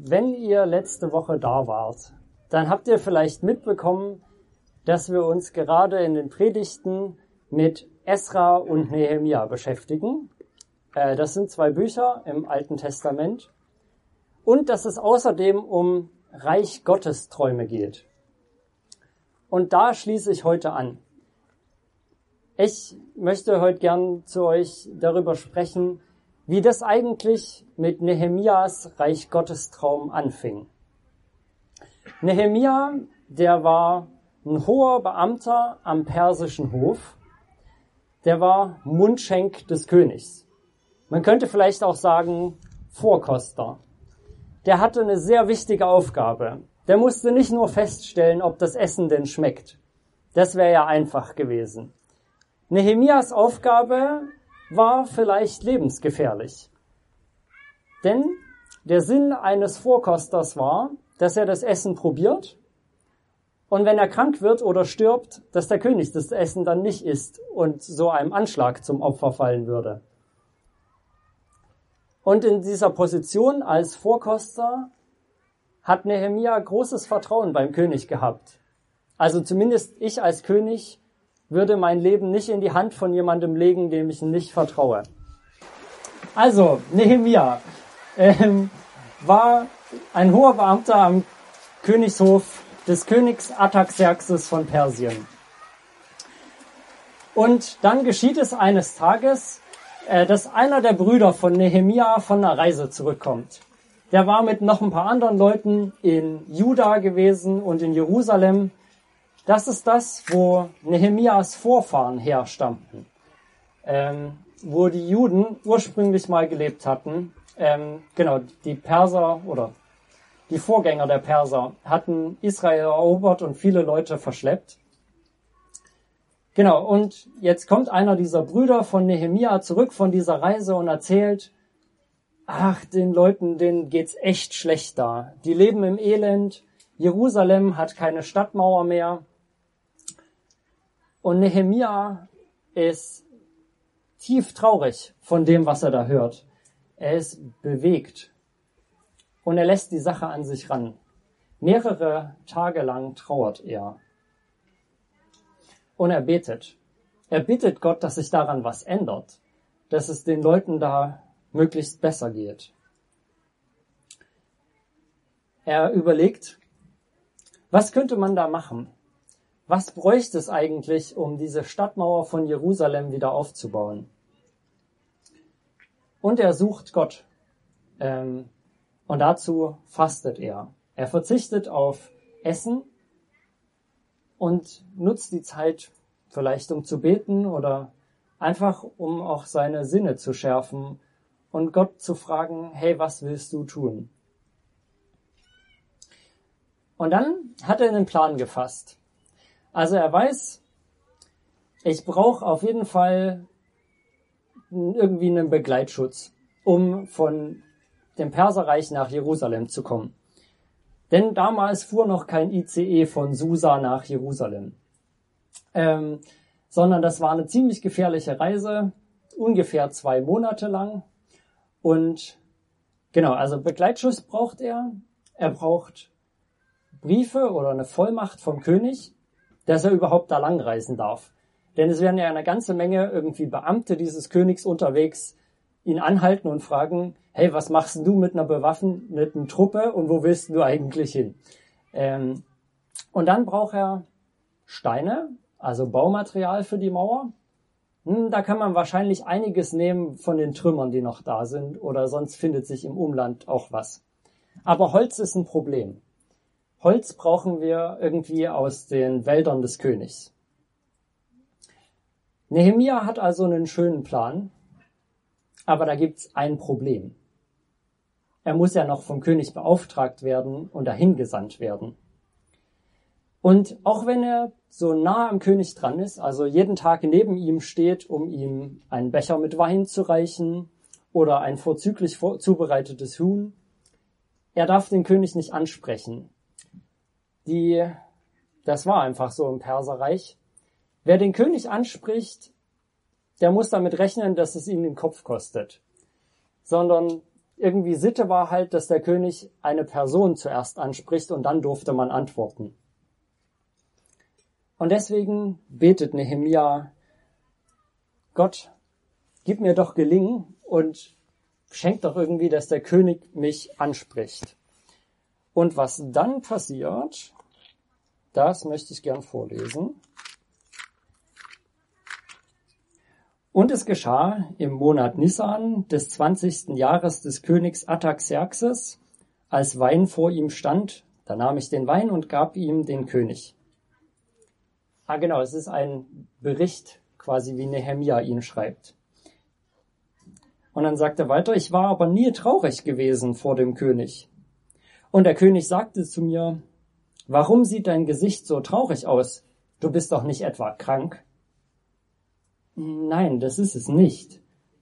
Wenn ihr letzte Woche da wart, dann habt ihr vielleicht mitbekommen, dass wir uns gerade in den Predigten mit Esra und Nehemia beschäftigen. Äh, das sind zwei Bücher im Alten Testament. Und dass es außerdem um Reich Gottes Träume geht. Und da schließe ich heute an. Ich möchte heute gern zu euch darüber sprechen, wie das eigentlich mit Nehemias Reich Gottes Traum anfing. Nehemia, der war ein hoher Beamter am persischen Hof. Der war Mundschenk des Königs. Man könnte vielleicht auch sagen Vorkoster. Der hatte eine sehr wichtige Aufgabe. Der musste nicht nur feststellen, ob das Essen denn schmeckt. Das wäre ja einfach gewesen. Nehemias Aufgabe war vielleicht lebensgefährlich. Denn der Sinn eines Vorkosters war, dass er das Essen probiert und wenn er krank wird oder stirbt, dass der König das Essen dann nicht isst und so einem Anschlag zum Opfer fallen würde. Und in dieser Position als Vorkoster hat Nehemia großes Vertrauen beim König gehabt. Also zumindest ich als König würde mein Leben nicht in die Hand von jemandem legen, dem ich nicht vertraue. Also, Nehemia ähm, war ein hoher Beamter am Königshof des Königs Artaxerxes von Persien. Und dann geschieht es eines Tages, äh, dass einer der Brüder von Nehemia von einer Reise zurückkommt. Der war mit noch ein paar anderen Leuten in Juda gewesen und in Jerusalem das ist das, wo Nehemias Vorfahren herstammten, ähm, wo die Juden ursprünglich mal gelebt hatten. Ähm, genau, die Perser oder die Vorgänger der Perser hatten Israel erobert und viele Leute verschleppt. Genau, und jetzt kommt einer dieser Brüder von Nehemia zurück von dieser Reise und erzählt, ach, den Leuten, denen geht's echt schlecht da. Die leben im Elend. Jerusalem hat keine Stadtmauer mehr. Und Nehemia ist tief traurig von dem, was er da hört. Er ist bewegt. Und er lässt die Sache an sich ran. Mehrere Tage lang trauert er. Und er betet. Er bittet Gott, dass sich daran was ändert. Dass es den Leuten da möglichst besser geht. Er überlegt, was könnte man da machen? Was bräuchte es eigentlich, um diese Stadtmauer von Jerusalem wieder aufzubauen? Und er sucht Gott. Ähm, und dazu fastet er. Er verzichtet auf Essen und nutzt die Zeit vielleicht um zu beten oder einfach um auch seine Sinne zu schärfen und Gott zu fragen, hey, was willst du tun? Und dann hat er einen Plan gefasst. Also er weiß, ich brauche auf jeden Fall irgendwie einen Begleitschutz, um von dem Perserreich nach Jerusalem zu kommen. Denn damals fuhr noch kein ICE von Susa nach Jerusalem, ähm, sondern das war eine ziemlich gefährliche Reise, ungefähr zwei Monate lang. Und genau, also Begleitschutz braucht er. Er braucht Briefe oder eine Vollmacht vom König dass er überhaupt da langreisen darf. Denn es werden ja eine ganze Menge irgendwie Beamte dieses Königs unterwegs ihn anhalten und fragen, hey, was machst du mit einer bewaffneten Truppe und wo willst du eigentlich hin? Ähm, und dann braucht er Steine, also Baumaterial für die Mauer. Hm, da kann man wahrscheinlich einiges nehmen von den Trümmern, die noch da sind, oder sonst findet sich im Umland auch was. Aber Holz ist ein Problem. Holz brauchen wir irgendwie aus den Wäldern des Königs. Nehemia hat also einen schönen Plan, aber da gibt's ein Problem. Er muss ja noch vom König beauftragt werden und dahin gesandt werden. Und auch wenn er so nah am König dran ist, also jeden Tag neben ihm steht, um ihm einen Becher mit Wein zu reichen oder ein vorzüglich zubereitetes Huhn, er darf den König nicht ansprechen, die, das war einfach so im Perserreich. Wer den König anspricht, der muss damit rechnen, dass es ihn den Kopf kostet. Sondern irgendwie Sitte war halt, dass der König eine Person zuerst anspricht und dann durfte man antworten. Und deswegen betet Nehemia, Gott, gib mir doch Gelingen und schenkt doch irgendwie, dass der König mich anspricht. Und was dann passiert, das möchte ich gern vorlesen. Und es geschah im Monat Nisan des zwanzigsten Jahres des Königs Ataxerxes, als Wein vor ihm stand, da nahm ich den Wein und gab ihm den König. Ah, genau, es ist ein Bericht, quasi wie Nehemia ihn schreibt. Und dann sagt er weiter, ich war aber nie traurig gewesen vor dem König. Und der König sagte zu mir, warum sieht dein Gesicht so traurig aus? Du bist doch nicht etwa krank? Nein, das ist es nicht,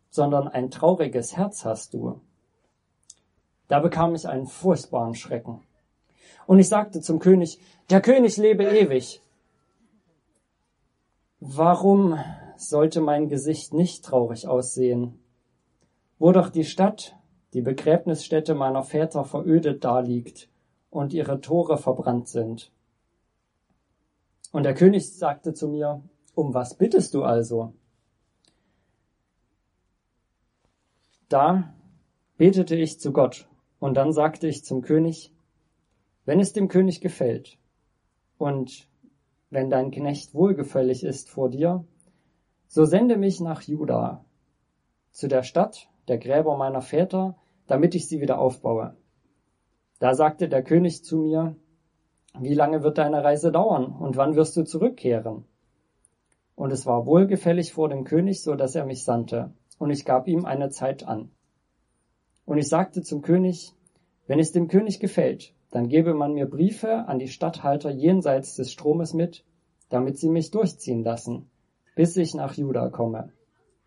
sondern ein trauriges Herz hast du. Da bekam ich einen furchtbaren Schrecken. Und ich sagte zum König, der König lebe ewig. Warum sollte mein Gesicht nicht traurig aussehen, wo doch die Stadt, die Begräbnisstätte meiner Väter verödet daliegt und ihre Tore verbrannt sind? Und der König sagte zu mir, um was bittest du also? Da betete ich zu Gott und dann sagte ich zum König, wenn es dem König gefällt und wenn dein Knecht wohlgefällig ist vor dir, so sende mich nach Juda, zu der Stadt der Gräber meiner Väter, damit ich sie wieder aufbaue. Da sagte der König zu mir, wie lange wird deine Reise dauern und wann wirst du zurückkehren? Und es war wohlgefällig vor dem König, so dass er mich sandte und ich gab ihm eine Zeit an. Und ich sagte zum König, wenn es dem König gefällt, dann gebe man mir Briefe an die Statthalter jenseits des Stromes mit, damit sie mich durchziehen lassen, bis ich nach Juda komme.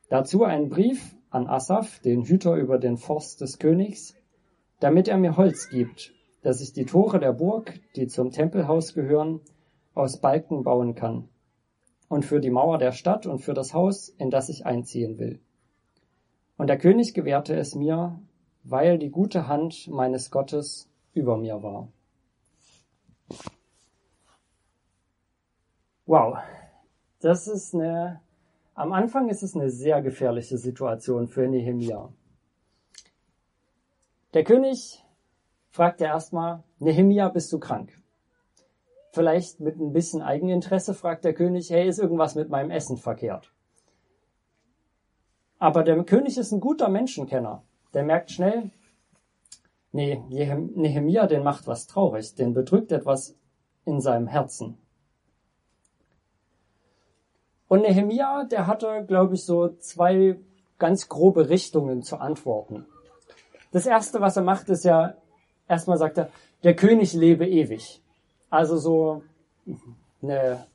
Dazu einen Brief an Asaph, den Hüter über den Forst des Königs, damit er mir Holz gibt, dass ich die Tore der Burg, die zum Tempelhaus gehören, aus Balken bauen kann, und für die Mauer der Stadt und für das Haus, in das ich einziehen will. Und der König gewährte es mir, weil die gute Hand meines Gottes über mir war. Wow, das ist eine, am Anfang ist es eine sehr gefährliche Situation für Nehemia. Der König fragte erstmal, Nehemia, bist du krank? Vielleicht mit ein bisschen Eigeninteresse fragt der König, hey, ist irgendwas mit meinem Essen verkehrt? Aber der König ist ein guter Menschenkenner. Der merkt schnell, nee, Nehemia, den macht was traurig, den bedrückt etwas in seinem Herzen. Und Nehemia, der hatte, glaube ich, so zwei ganz grobe Richtungen zu antworten. Das erste, was er macht, ist ja, erstmal sagt er, der König lebe ewig. Also so, eine,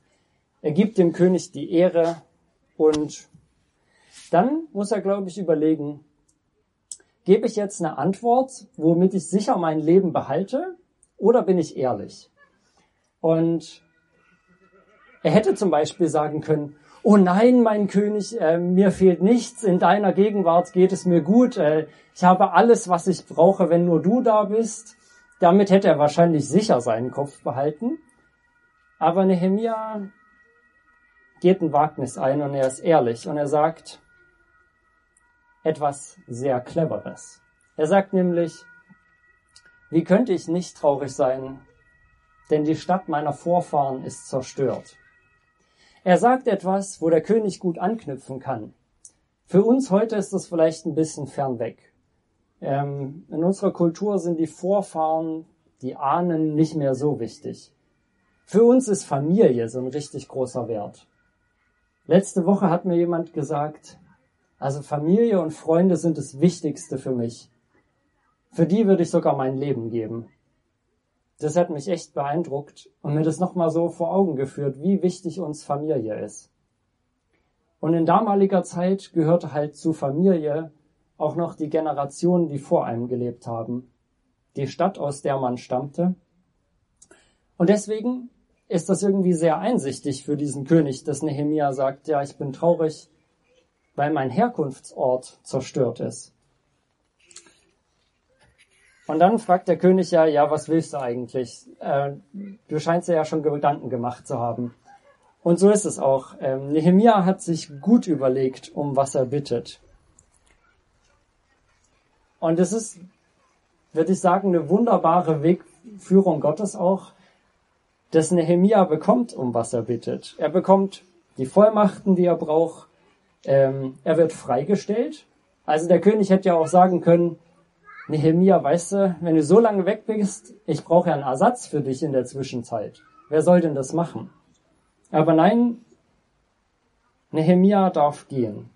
er gibt dem König die Ehre und dann muss er, glaube ich, überlegen, gebe ich jetzt eine Antwort, womit ich sicher mein Leben behalte, oder bin ich ehrlich? Und er hätte zum Beispiel sagen können, oh nein, mein König, äh, mir fehlt nichts, in deiner Gegenwart geht es mir gut, äh, ich habe alles, was ich brauche, wenn nur du da bist. Damit hätte er wahrscheinlich sicher seinen Kopf behalten. Aber Nehemia geht ein Wagnis ein und er ist ehrlich und er sagt, etwas sehr Cleveres. Er sagt nämlich, wie könnte ich nicht traurig sein, denn die Stadt meiner Vorfahren ist zerstört. Er sagt etwas, wo der König gut anknüpfen kann. Für uns heute ist das vielleicht ein bisschen fern weg. Ähm, in unserer Kultur sind die Vorfahren, die Ahnen nicht mehr so wichtig. Für uns ist Familie so ein richtig großer Wert. Letzte Woche hat mir jemand gesagt, also Familie und Freunde sind das Wichtigste für mich. Für die würde ich sogar mein Leben geben. Das hat mich echt beeindruckt und mir das nochmal so vor Augen geführt, wie wichtig uns Familie ist. Und in damaliger Zeit gehörte halt zu Familie auch noch die Generation, die vor einem gelebt haben. Die Stadt, aus der man stammte. Und deswegen ist das irgendwie sehr einsichtig für diesen König, dass Nehemia sagt, ja, ich bin traurig, weil mein Herkunftsort zerstört ist. Und dann fragt der König ja, ja, was willst du eigentlich? Äh, du scheinst ja schon Gedanken gemacht zu haben. Und so ist es auch. Ähm, Nehemia hat sich gut überlegt, um was er bittet. Und es ist, würde ich sagen, eine wunderbare Wegführung Gottes auch, dass Nehemia bekommt, um was er bittet. Er bekommt die Vollmachten, die er braucht. Ähm, er wird freigestellt. Also der König hätte ja auch sagen können, Nehemia, weißt du, wenn du so lange weg bist, ich brauche ja einen Ersatz für dich in der Zwischenzeit. Wer soll denn das machen? Aber nein, Nehemia darf gehen.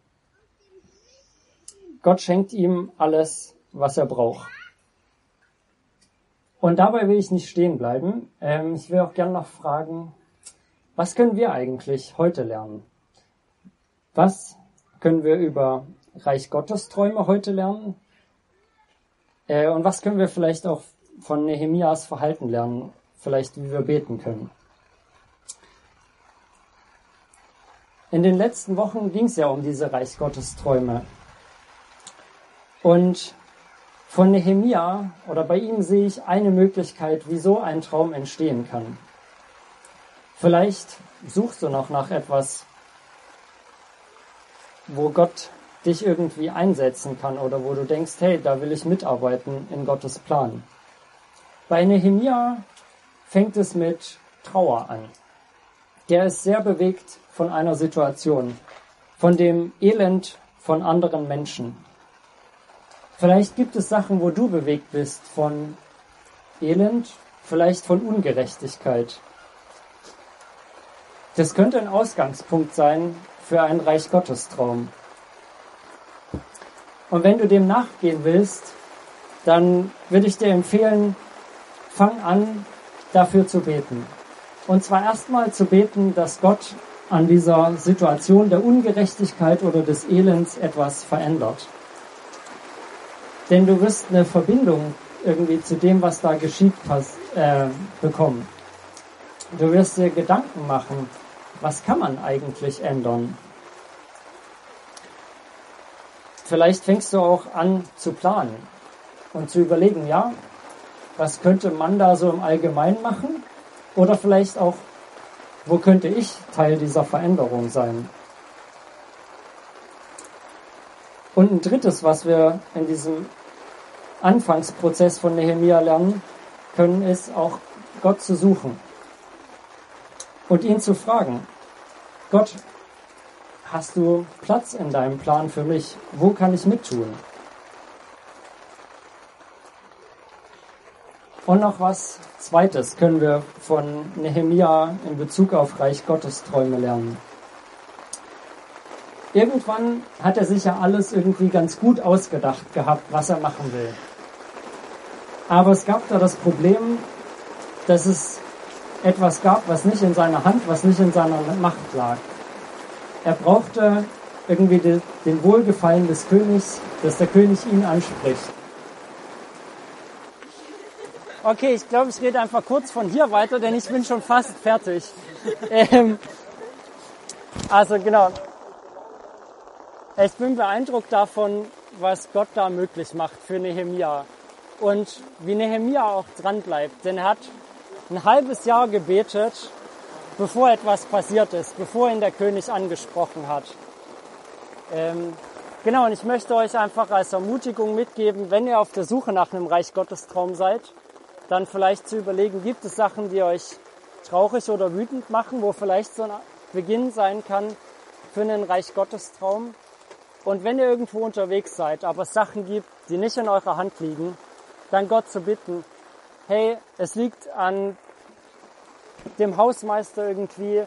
Gott schenkt ihm alles, was er braucht. Und dabei will ich nicht stehen bleiben. Ähm, ich will auch gerne noch fragen, was können wir eigentlich heute lernen? Was können wir über Reich Gottes Träume heute lernen? Äh, und was können wir vielleicht auch von Nehemias Verhalten lernen? Vielleicht, wie wir beten können. In den letzten Wochen ging es ja um diese Reich Gottes Träume. Und von Nehemia oder bei ihm sehe ich eine Möglichkeit, wie so ein Traum entstehen kann. Vielleicht suchst du noch nach etwas, wo Gott dich irgendwie einsetzen kann oder wo du denkst, hey, da will ich mitarbeiten in Gottes Plan. Bei Nehemia fängt es mit Trauer an. Der ist sehr bewegt von einer Situation, von dem Elend von anderen Menschen. Vielleicht gibt es Sachen, wo du bewegt bist von Elend, vielleicht von Ungerechtigkeit. Das könnte ein Ausgangspunkt sein für einen Reich Gottes Traum. Und wenn du dem nachgehen willst, dann würde ich dir empfehlen, fang an, dafür zu beten. Und zwar erstmal zu beten, dass Gott an dieser Situation der Ungerechtigkeit oder des Elends etwas verändert. Denn du wirst eine Verbindung irgendwie zu dem, was da geschieht, äh, bekommen. Du wirst dir Gedanken machen, was kann man eigentlich ändern? Vielleicht fängst du auch an zu planen und zu überlegen, ja, was könnte man da so im Allgemeinen machen? Oder vielleicht auch, wo könnte ich Teil dieser Veränderung sein? Und ein drittes, was wir in diesem Anfangsprozess von Nehemia lernen können, ist auch Gott zu suchen und ihn zu fragen, Gott, hast du Platz in deinem Plan für mich? Wo kann ich mittun? Und noch was Zweites können wir von Nehemia in Bezug auf Reich Gottes Träume lernen. Irgendwann hat er sich ja alles irgendwie ganz gut ausgedacht gehabt, was er machen will. Aber es gab da das Problem, dass es etwas gab, was nicht in seiner Hand, was nicht in seiner Macht lag. Er brauchte irgendwie den Wohlgefallen des Königs, dass der König ihn anspricht. Okay, ich glaube, ich rede einfach kurz von hier weiter, denn ich bin schon fast fertig. ähm, also genau. Ich bin beeindruckt davon, was Gott da möglich macht für Nehemia. Und wie Nehemia auch dran bleibt. Denn er hat ein halbes Jahr gebetet, bevor etwas passiert ist, bevor ihn der König angesprochen hat. Ähm, genau, und ich möchte euch einfach als Ermutigung mitgeben, wenn ihr auf der Suche nach einem Reich Gottes Traum seid, dann vielleicht zu überlegen, gibt es Sachen, die euch traurig oder wütend machen, wo vielleicht so ein Beginn sein kann für einen Reich Gottes Traum. Und wenn ihr irgendwo unterwegs seid, aber es Sachen gibt, die nicht in eurer Hand liegen, dann Gott zu bitten, hey, es liegt an dem Hausmeister irgendwie,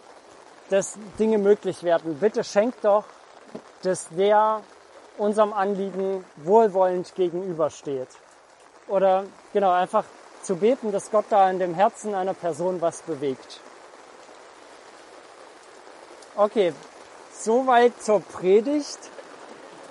dass Dinge möglich werden. Bitte schenkt doch, dass der unserem Anliegen wohlwollend gegenübersteht. Oder genau, einfach zu beten, dass Gott da in dem Herzen einer Person was bewegt. Okay, soweit zur Predigt.